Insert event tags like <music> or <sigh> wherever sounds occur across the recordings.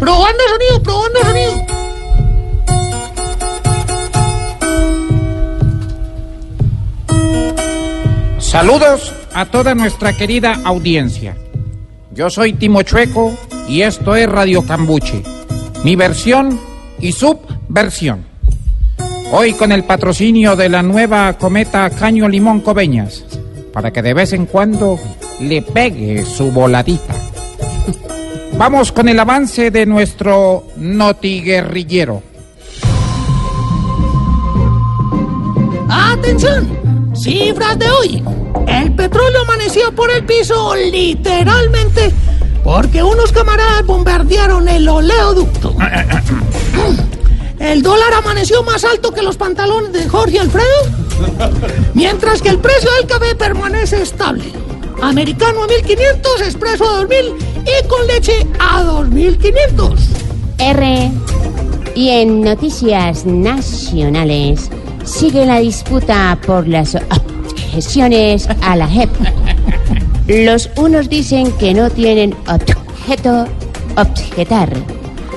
Probando sonido, probando sonido. Saludos a toda nuestra querida audiencia. Yo soy Timo Chueco y esto es Radio Cambuche, mi versión y subversión. Hoy con el patrocinio de la nueva cometa Caño Limón Coveñas, para que de vez en cuando le pegue su voladita. Vamos con el avance de nuestro notiguerrillero. Atención, cifras de hoy. El petróleo amaneció por el piso literalmente porque unos camaradas bombardearon el oleoducto. El dólar amaneció más alto que los pantalones de Jorge Alfredo, mientras que el precio del café permanece estable. Americano a 1500, expreso a 2000 y con leche a 2500. R. Y en noticias nacionales sigue la disputa por las objeciones a la JEP. Los unos dicen que no tienen objeto objetar.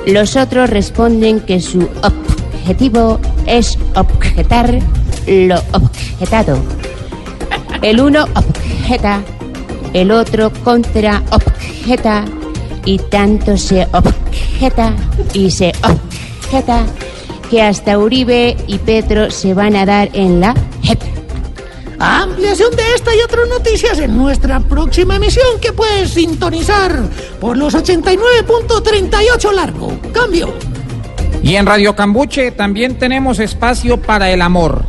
Los otros responden que su objetivo es objetar lo objetado. El uno objeta, el otro contra objeta y tanto se objeta y se objeta que hasta Uribe y Petro se van a dar en la JEP. Ampliación de esta y otras noticias en nuestra próxima emisión que puedes sintonizar por los 89.38 largo. Cambio. Y en Radio Cambuche también tenemos espacio para el amor,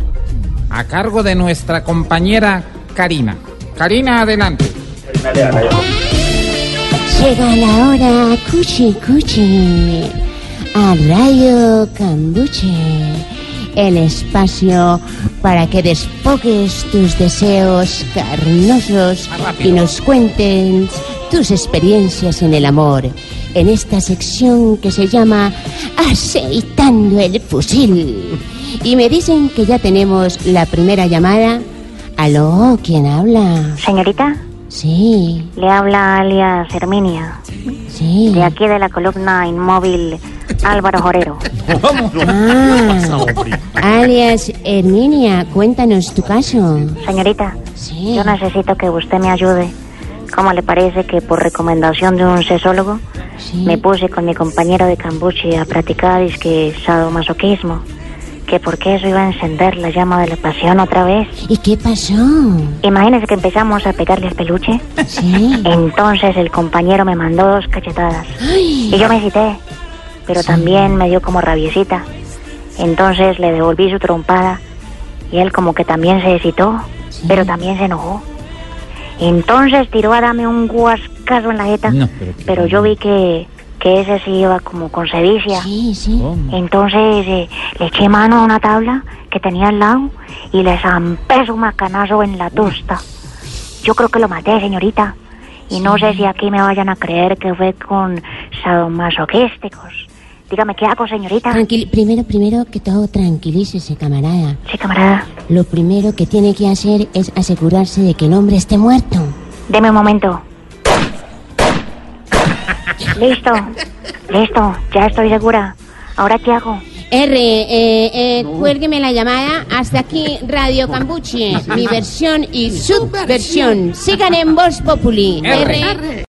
a cargo de nuestra compañera Karina. Karina, adelante. Llega la hora cuchi cuchi a Radio Cambuche, el espacio para que desfogues tus deseos carnosos y nos cuentes tus experiencias en el amor en esta sección que se llama Aceitando el fusil. Y me dicen que ya tenemos la primera llamada. Aló, ¿quién habla? Señorita, Sí, le habla alias Herminia, sí. de aquí de la columna inmóvil Álvaro Jorero. <laughs> Ah, alias Herminia, cuéntanos tu caso. Señorita, Sí. yo necesito que usted me ayude. ¿Cómo le parece que por recomendación de un sesólogo Sí. me puse con mi compañero de cambuche a practicar disque sadomasoquismo? Que porque eso iba a encender la llama de la pasión otra vez. ¿Y qué pasó? Imagínese que empezamos a pegarle al peluche. Sí. Entonces el compañero me mandó dos cachetadas. Ay, Y yo me cité, pero también me dio como rabiecita. Entonces le devolví su trompada y él como que también se excitó, pero también se enojó. Entonces tiró a darme un guascazo en la jeta, No, pero pero, qué- yo vi que, que ese sí iba como con sevicia. sí, sí. Entonces eh, le eché mano a una tabla que tenía al lado y le zampé su macanazo en la tosta. Yo creo que lo maté, señorita. Y no sé si aquí me vayan a creer que fue con sadomasoquísticos. Dígame, ¿qué hago, señorita? Tranquil- primero, primero que todo, tranquilícese, camarada. Sí, camarada. Lo primero que tiene que hacer es asegurarse de que el hombre esté muerto. Deme un momento. Listo. Listo. Ya estoy segura. ¿Ahora qué hago? R, eh, eh, cuélgueme la llamada. Hasta aquí Radio Cambuche, mi versión y subversión. Sigan en Voz Populi. R. R.